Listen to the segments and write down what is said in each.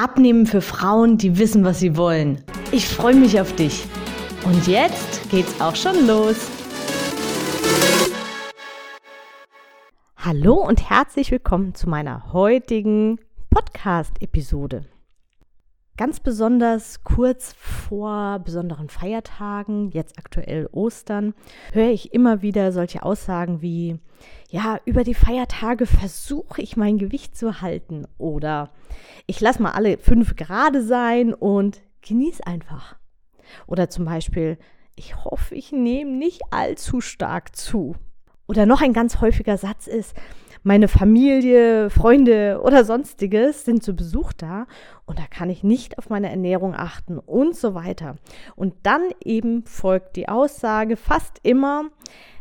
Abnehmen für Frauen, die wissen, was sie wollen. Ich freue mich auf dich. Und jetzt geht's auch schon los. Hallo und herzlich willkommen zu meiner heutigen Podcast-Episode. Ganz besonders kurz vor besonderen Feiertagen, jetzt aktuell Ostern, höre ich immer wieder solche Aussagen wie, ja, über die Feiertage versuche ich mein Gewicht zu halten oder ich lasse mal alle fünf gerade sein und genieße einfach. Oder zum Beispiel, ich hoffe, ich nehme nicht allzu stark zu. Oder noch ein ganz häufiger Satz ist, meine Familie, Freunde oder sonstiges sind zu Besuch da und da kann ich nicht auf meine Ernährung achten und so weiter. Und dann eben folgt die Aussage fast immer,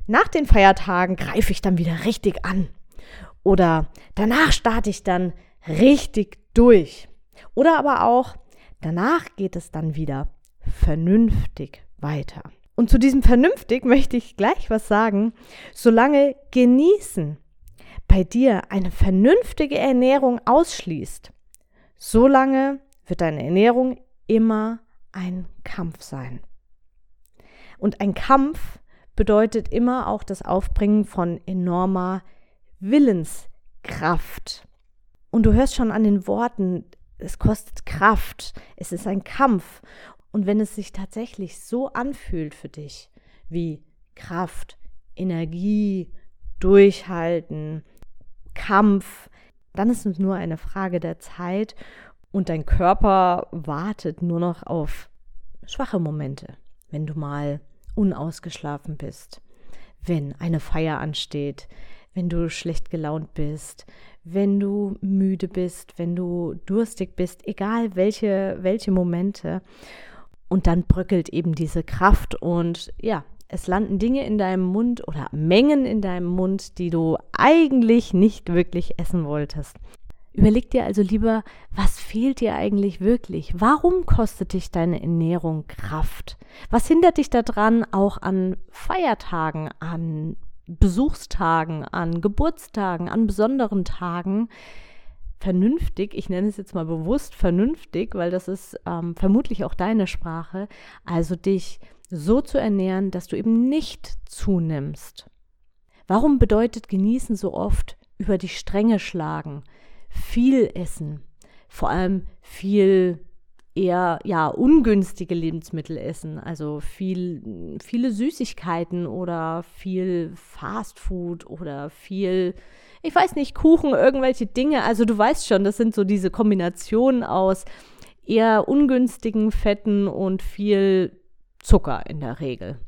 nach den Feiertagen greife ich dann wieder richtig an. Oder danach starte ich dann richtig durch. Oder aber auch, danach geht es dann wieder vernünftig weiter. Und zu diesem vernünftig möchte ich gleich was sagen. Solange genießen bei dir eine vernünftige Ernährung ausschließt, solange wird deine Ernährung immer ein Kampf sein. Und ein Kampf bedeutet immer auch das Aufbringen von enormer Willenskraft. Und du hörst schon an den Worten, es kostet Kraft, es ist ein Kampf. Und wenn es sich tatsächlich so anfühlt für dich wie Kraft, Energie, Durchhalten, Kampf, dann ist es nur eine Frage der Zeit und dein Körper wartet nur noch auf schwache Momente, wenn du mal unausgeschlafen bist, wenn eine Feier ansteht, wenn du schlecht gelaunt bist, wenn du müde bist, wenn du durstig bist, egal welche, welche Momente. Und dann bröckelt eben diese Kraft und ja, es landen Dinge in deinem Mund oder Mengen in deinem Mund, die du eigentlich nicht wirklich essen wolltest. Überleg dir also lieber, was fehlt dir eigentlich wirklich? Warum kostet dich deine Ernährung Kraft? Was hindert dich daran, auch an Feiertagen, an Besuchstagen, an Geburtstagen, an besonderen Tagen vernünftig, ich nenne es jetzt mal bewusst vernünftig, weil das ist ähm, vermutlich auch deine Sprache, also dich so zu ernähren, dass du eben nicht zunimmst. Warum bedeutet genießen so oft über die Stränge schlagen, viel essen, vor allem viel eher ja ungünstige Lebensmittel essen, also viel viele Süßigkeiten oder viel Fastfood oder viel ich weiß nicht Kuchen, irgendwelche Dinge, also du weißt schon, das sind so diese Kombinationen aus eher ungünstigen Fetten und viel Zucker in der Regel.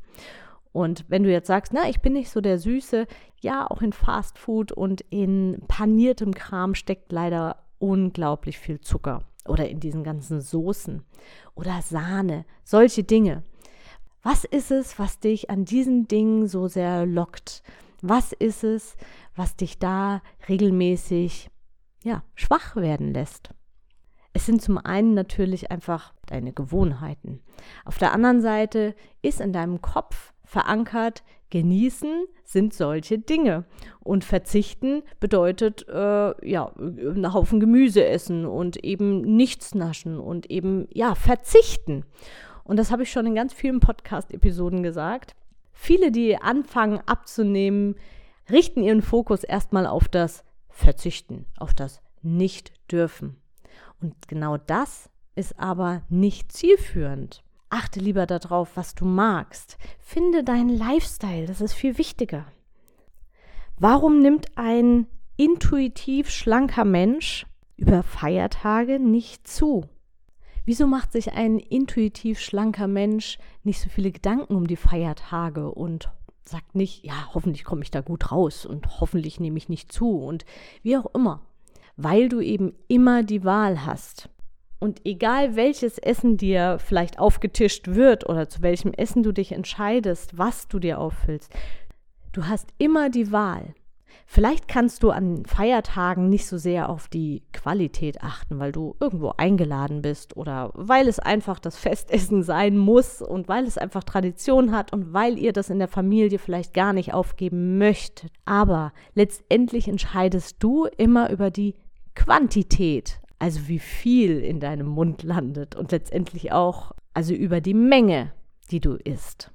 Und wenn du jetzt sagst, na, ich bin nicht so der Süße, ja, auch in Fast Food und in paniertem Kram steckt leider unglaublich viel Zucker. Oder in diesen ganzen Soßen oder Sahne, solche Dinge. Was ist es, was dich an diesen Dingen so sehr lockt? Was ist es, was dich da regelmäßig ja, schwach werden lässt? Es sind zum einen natürlich einfach deine Gewohnheiten. Auf der anderen Seite ist in deinem Kopf verankert, genießen sind solche Dinge. Und verzichten bedeutet, äh, ja, einen Haufen Gemüse essen und eben nichts naschen und eben, ja, verzichten. Und das habe ich schon in ganz vielen Podcast-Episoden gesagt. Viele, die anfangen abzunehmen, richten ihren Fokus erstmal auf das Verzichten, auf das Nicht-Dürfen. Und genau das ist aber nicht zielführend. Achte lieber darauf, was du magst. Finde deinen Lifestyle, das ist viel wichtiger. Warum nimmt ein intuitiv schlanker Mensch über Feiertage nicht zu? Wieso macht sich ein intuitiv schlanker Mensch nicht so viele Gedanken um die Feiertage und sagt nicht, ja, hoffentlich komme ich da gut raus und hoffentlich nehme ich nicht zu und wie auch immer? Weil du eben immer die Wahl hast. Und egal welches Essen dir vielleicht aufgetischt wird oder zu welchem Essen du dich entscheidest, was du dir auffüllst, du hast immer die Wahl. Vielleicht kannst du an Feiertagen nicht so sehr auf die Qualität achten, weil du irgendwo eingeladen bist oder weil es einfach das Festessen sein muss und weil es einfach Tradition hat und weil ihr das in der Familie vielleicht gar nicht aufgeben möchtet. Aber letztendlich entscheidest du immer über die Quantität, also wie viel in deinem Mund landet und letztendlich auch also über die Menge, die du isst.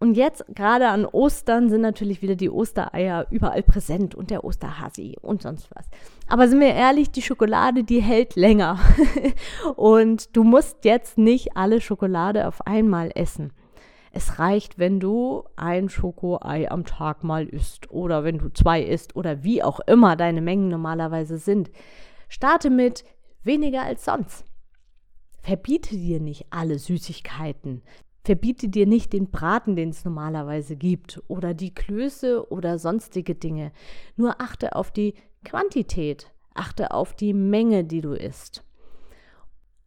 Und jetzt, gerade an Ostern, sind natürlich wieder die Ostereier überall präsent und der Osterhasi und sonst was. Aber sind wir ehrlich, die Schokolade, die hält länger. und du musst jetzt nicht alle Schokolade auf einmal essen. Es reicht, wenn du ein Schokoei am Tag mal isst oder wenn du zwei isst oder wie auch immer deine Mengen normalerweise sind. Starte mit weniger als sonst. Verbiete dir nicht alle Süßigkeiten. Verbiete dir nicht den Braten, den es normalerweise gibt, oder die Klöße oder sonstige Dinge. Nur achte auf die Quantität, achte auf die Menge, die du isst.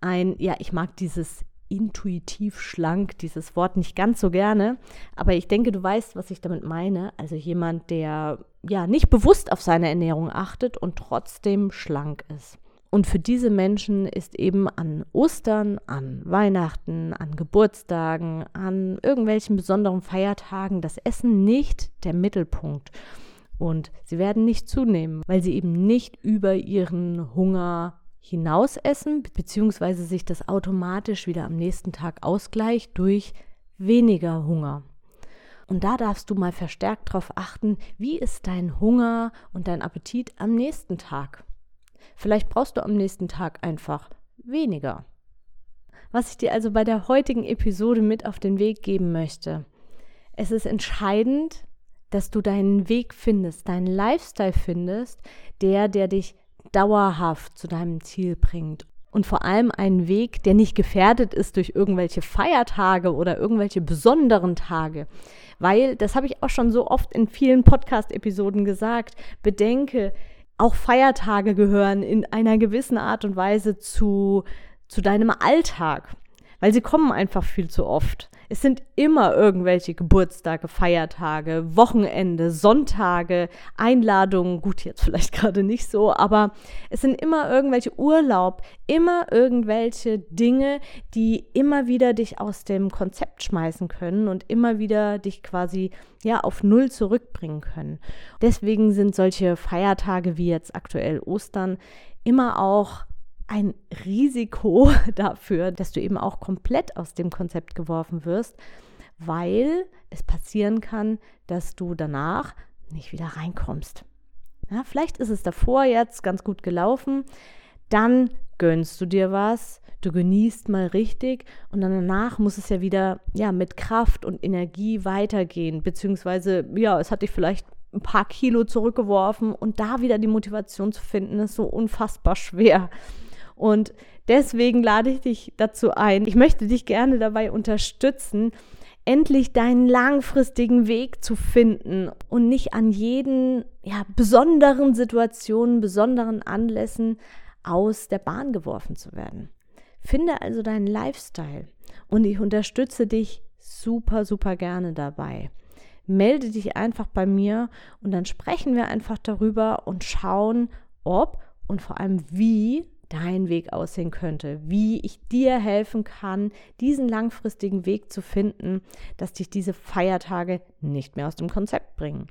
Ein, ja, ich mag dieses intuitiv schlank, dieses Wort nicht ganz so gerne, aber ich denke, du weißt, was ich damit meine. Also jemand, der ja nicht bewusst auf seine Ernährung achtet und trotzdem schlank ist. Und für diese Menschen ist eben an Ostern, an Weihnachten, an Geburtstagen, an irgendwelchen besonderen Feiertagen das Essen nicht der Mittelpunkt. Und sie werden nicht zunehmen, weil sie eben nicht über ihren Hunger hinaus essen, beziehungsweise sich das automatisch wieder am nächsten Tag ausgleicht durch weniger Hunger. Und da darfst du mal verstärkt darauf achten, wie ist dein Hunger und dein Appetit am nächsten Tag. Vielleicht brauchst du am nächsten Tag einfach weniger. Was ich dir also bei der heutigen Episode mit auf den Weg geben möchte, es ist entscheidend, dass du deinen Weg findest, deinen Lifestyle findest, der, der dich dauerhaft zu deinem Ziel bringt. Und vor allem einen Weg, der nicht gefährdet ist durch irgendwelche Feiertage oder irgendwelche besonderen Tage. Weil, das habe ich auch schon so oft in vielen Podcast-Episoden gesagt, bedenke, auch Feiertage gehören in einer gewissen Art und Weise zu, zu deinem Alltag, weil sie kommen einfach viel zu oft. Es sind immer irgendwelche Geburtstage, Feiertage, Wochenende, Sonntage, Einladungen, gut, jetzt vielleicht gerade nicht so, aber es sind immer irgendwelche Urlaub, immer irgendwelche Dinge, die immer wieder dich aus dem Konzept schmeißen können und immer wieder dich quasi ja auf Null zurückbringen können. Deswegen sind solche Feiertage wie jetzt aktuell Ostern immer auch ein Risiko dafür, dass du eben auch komplett aus dem Konzept geworfen wirst, weil es passieren kann, dass du danach nicht wieder reinkommst. Ja, vielleicht ist es davor jetzt ganz gut gelaufen, dann gönnst du dir was, du genießt mal richtig und dann danach muss es ja wieder ja mit Kraft und Energie weitergehen, beziehungsweise ja, es hat dich vielleicht ein paar Kilo zurückgeworfen und da wieder die Motivation zu finden, ist so unfassbar schwer. Und deswegen lade ich dich dazu ein. Ich möchte dich gerne dabei unterstützen, endlich deinen langfristigen Weg zu finden und nicht an jeden ja, besonderen Situationen, besonderen Anlässen aus der Bahn geworfen zu werden. Finde also deinen Lifestyle und ich unterstütze dich super, super gerne dabei. Melde dich einfach bei mir und dann sprechen wir einfach darüber und schauen, ob und vor allem wie dein Weg aussehen könnte, wie ich dir helfen kann, diesen langfristigen Weg zu finden, dass dich diese Feiertage nicht mehr aus dem Konzept bringen.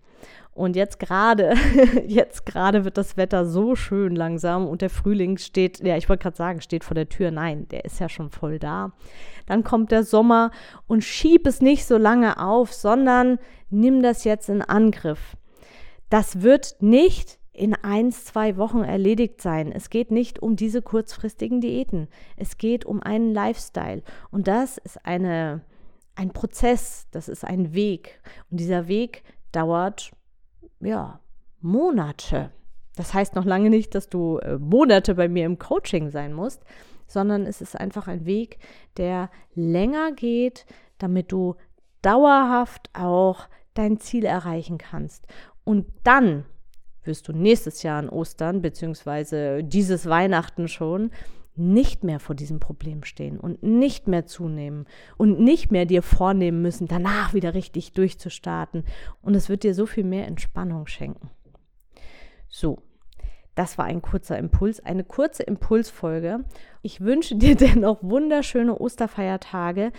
Und jetzt gerade, jetzt gerade wird das Wetter so schön langsam und der Frühling steht, ja, ich wollte gerade sagen, steht vor der Tür. Nein, der ist ja schon voll da. Dann kommt der Sommer und schieb es nicht so lange auf, sondern nimm das jetzt in Angriff. Das wird nicht in ein, zwei Wochen erledigt sein. Es geht nicht um diese kurzfristigen Diäten. Es geht um einen Lifestyle. Und das ist eine, ein Prozess, das ist ein Weg. Und dieser Weg dauert, ja, Monate. Das heißt noch lange nicht, dass du äh, Monate bei mir im Coaching sein musst, sondern es ist einfach ein Weg, der länger geht, damit du dauerhaft auch dein Ziel erreichen kannst. Und dann wirst du nächstes Jahr an Ostern, beziehungsweise dieses Weihnachten schon, nicht mehr vor diesem Problem stehen und nicht mehr zunehmen und nicht mehr dir vornehmen müssen, danach wieder richtig durchzustarten. Und es wird dir so viel mehr Entspannung schenken. So, das war ein kurzer Impuls, eine kurze Impulsfolge. Ich wünsche dir dennoch wunderschöne Osterfeiertage.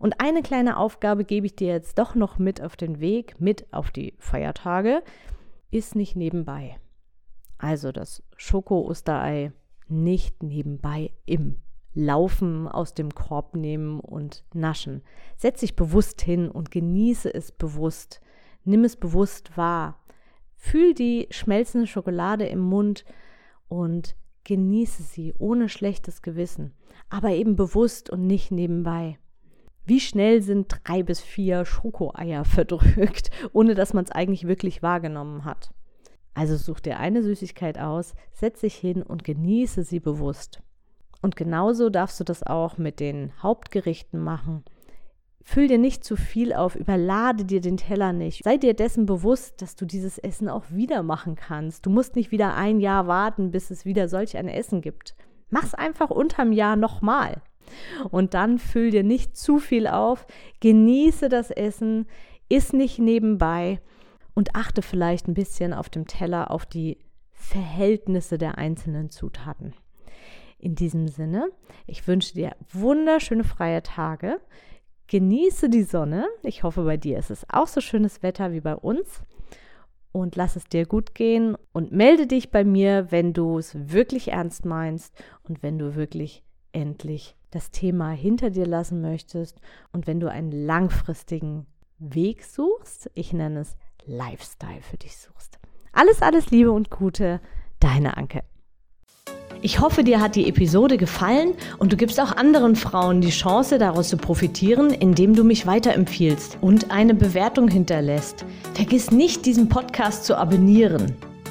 Und eine kleine Aufgabe gebe ich dir jetzt doch noch mit auf den Weg, mit auf die Feiertage. Ist nicht nebenbei. Also das Schoko-Osterei nicht nebenbei im Laufen aus dem Korb nehmen und naschen. Setz dich bewusst hin und genieße es bewusst. Nimm es bewusst wahr. Fühl die schmelzende Schokolade im Mund und genieße sie ohne schlechtes Gewissen, aber eben bewusst und nicht nebenbei. Wie schnell sind drei bis vier Schokoeier verdrückt, ohne dass man es eigentlich wirklich wahrgenommen hat? Also such dir eine Süßigkeit aus, setz dich hin und genieße sie bewusst. Und genauso darfst du das auch mit den Hauptgerichten machen. Füll dir nicht zu viel auf, überlade dir den Teller nicht. Sei dir dessen bewusst, dass du dieses Essen auch wieder machen kannst. Du musst nicht wieder ein Jahr warten, bis es wieder solch ein Essen gibt. Mach's einfach unterm Jahr nochmal. Und dann füll dir nicht zu viel auf, genieße das Essen, iss nicht nebenbei und achte vielleicht ein bisschen auf dem Teller auf die Verhältnisse der einzelnen Zutaten. In diesem Sinne, ich wünsche dir wunderschöne freie Tage. Genieße die Sonne. Ich hoffe, bei dir ist es auch so schönes Wetter wie bei uns. Und lass es dir gut gehen und melde dich bei mir, wenn du es wirklich ernst meinst und wenn du wirklich endlich das Thema hinter dir lassen möchtest und wenn du einen langfristigen Weg suchst. Ich nenne es Lifestyle für dich suchst. Alles, alles Liebe und Gute, deine Anke. Ich hoffe, dir hat die Episode gefallen und du gibst auch anderen Frauen die Chance, daraus zu profitieren, indem du mich weiterempfiehlst und eine Bewertung hinterlässt. Vergiss nicht, diesen Podcast zu abonnieren.